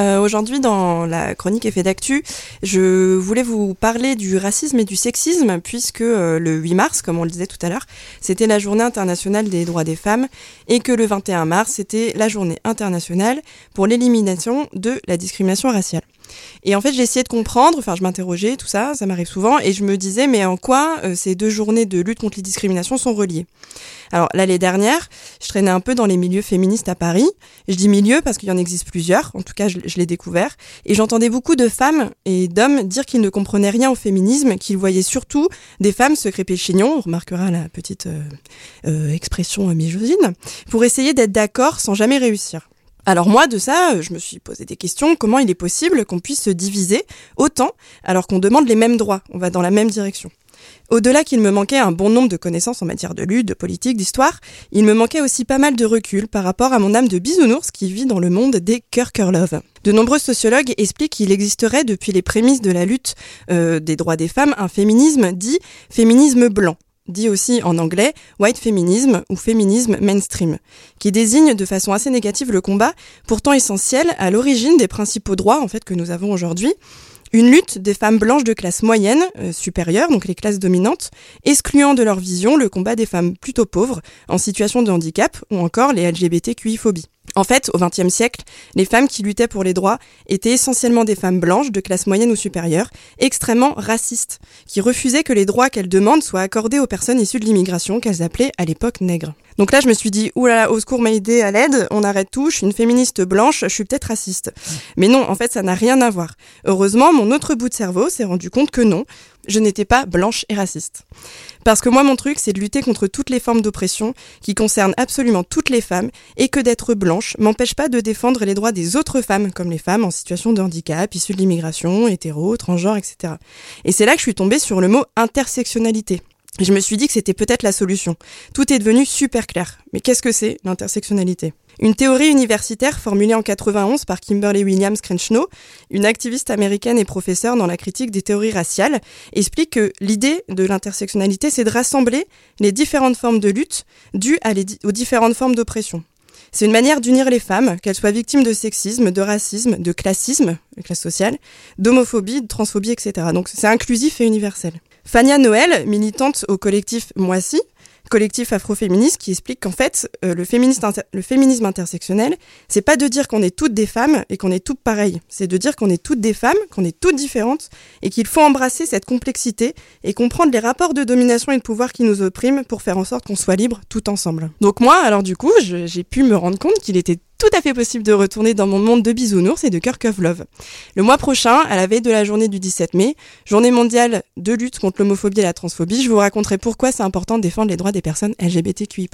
Euh, Aujourd'hui, dans la chronique Effet d'actu, je voulais vous parler du racisme et du sexisme, puisque euh, le 8 mars, comme on le disait tout à l'heure, c'était la journée internationale des droits des femmes, et que le 21 mars, c'était la journée internationale pour l'élimination de la discrimination raciale. Et en fait, j'ai essayé de comprendre, enfin, je m'interrogeais, tout ça, ça m'arrive souvent, et je me disais, mais en quoi euh, ces deux journées de lutte contre les discriminations sont reliées? Alors, l'année dernière, je traînais un peu dans les milieux féministes à Paris. Je dis milieu parce qu'il y en existe plusieurs, en tout cas, je, l'ai découvert. Et j'entendais beaucoup de femmes et d'hommes dire qu'ils ne comprenaient rien au féminisme, qu'ils voyaient surtout des femmes se crêper le chignon, on remarquera la petite euh, euh, expression misogyne, pour essayer d'être d'accord sans jamais réussir. Alors moi, de ça, je me suis posé des questions. Comment il est possible qu'on puisse se diviser autant alors qu'on demande les mêmes droits On va dans la même direction? Au-delà qu'il me manquait un bon nombre de connaissances en matière de lutte, de politique, d'histoire, il me manquait aussi pas mal de recul par rapport à mon âme de bisounours qui vit dans le monde des cœur cœur love. De nombreux sociologues expliquent qu'il existerait depuis les prémices de la lutte euh, des droits des femmes un féminisme dit féminisme blanc dit aussi en anglais white feminism ou féminisme mainstream, qui désigne de façon assez négative le combat, pourtant essentiel, à l'origine des principaux droits en fait que nous avons aujourd'hui, une lutte des femmes blanches de classe moyenne, euh, supérieure, donc les classes dominantes, excluant de leur vision le combat des femmes plutôt pauvres, en situation de handicap, ou encore les LGBTQI-phobies. En fait, au XXe siècle, les femmes qui luttaient pour les droits étaient essentiellement des femmes blanches de classe moyenne ou supérieure, extrêmement racistes, qui refusaient que les droits qu'elles demandent soient accordés aux personnes issues de l'immigration qu'elles appelaient à l'époque nègres. Donc là, je me suis dit, oulala, au secours, m'aider à l'aide, on arrête tout, je suis une féministe blanche, je suis peut-être raciste. Mais non, en fait, ça n'a rien à voir. Heureusement, mon autre bout de cerveau s'est rendu compte que non, je n'étais pas blanche et raciste. Parce que moi, mon truc, c'est de lutter contre toutes les formes d'oppression qui concernent absolument toutes les femmes et que d'être blanche m'empêche pas de défendre les droits des autres femmes, comme les femmes en situation de handicap, issues de l'immigration, hétéro, transgenres, etc. Et c'est là que je suis tombée sur le mot intersectionnalité. Je me suis dit que c'était peut-être la solution. Tout est devenu super clair. Mais qu'est-ce que c'est l'intersectionnalité? Une théorie universitaire formulée en 91 par Kimberly Williams Crenshaw, une activiste américaine et professeure dans la critique des théories raciales, explique que l'idée de l'intersectionnalité, c'est de rassembler les différentes formes de lutte dues aux différentes formes d'oppression. C'est une manière d'unir les femmes, qu'elles soient victimes de sexisme, de racisme, de classisme, la classe sociale, d'homophobie, de transphobie, etc. Donc c'est inclusif et universel. Fania Noël, militante au collectif Moi Si, collectif afroféministe qui explique qu'en fait, euh, le, le, féminisme intersectionnel, c'est pas de dire qu'on est toutes des femmes et qu'on est toutes pareilles. C'est de dire qu'on est toutes des femmes, qu'on est toutes différentes et qu'il faut embrasser cette complexité et comprendre les rapports de domination et de pouvoir qui nous oppriment pour faire en sorte qu'on soit libre tout ensemble. Donc moi, alors du coup, j'ai pu me rendre compte qu'il était tout à fait possible de retourner dans mon monde de bisounours et de Kirk of Love. Le mois prochain, à la veille de la journée du 17 mai, journée mondiale de lutte contre l'homophobie et la transphobie, je vous raconterai pourquoi c'est important de défendre les droits des personnes LGBTQI+.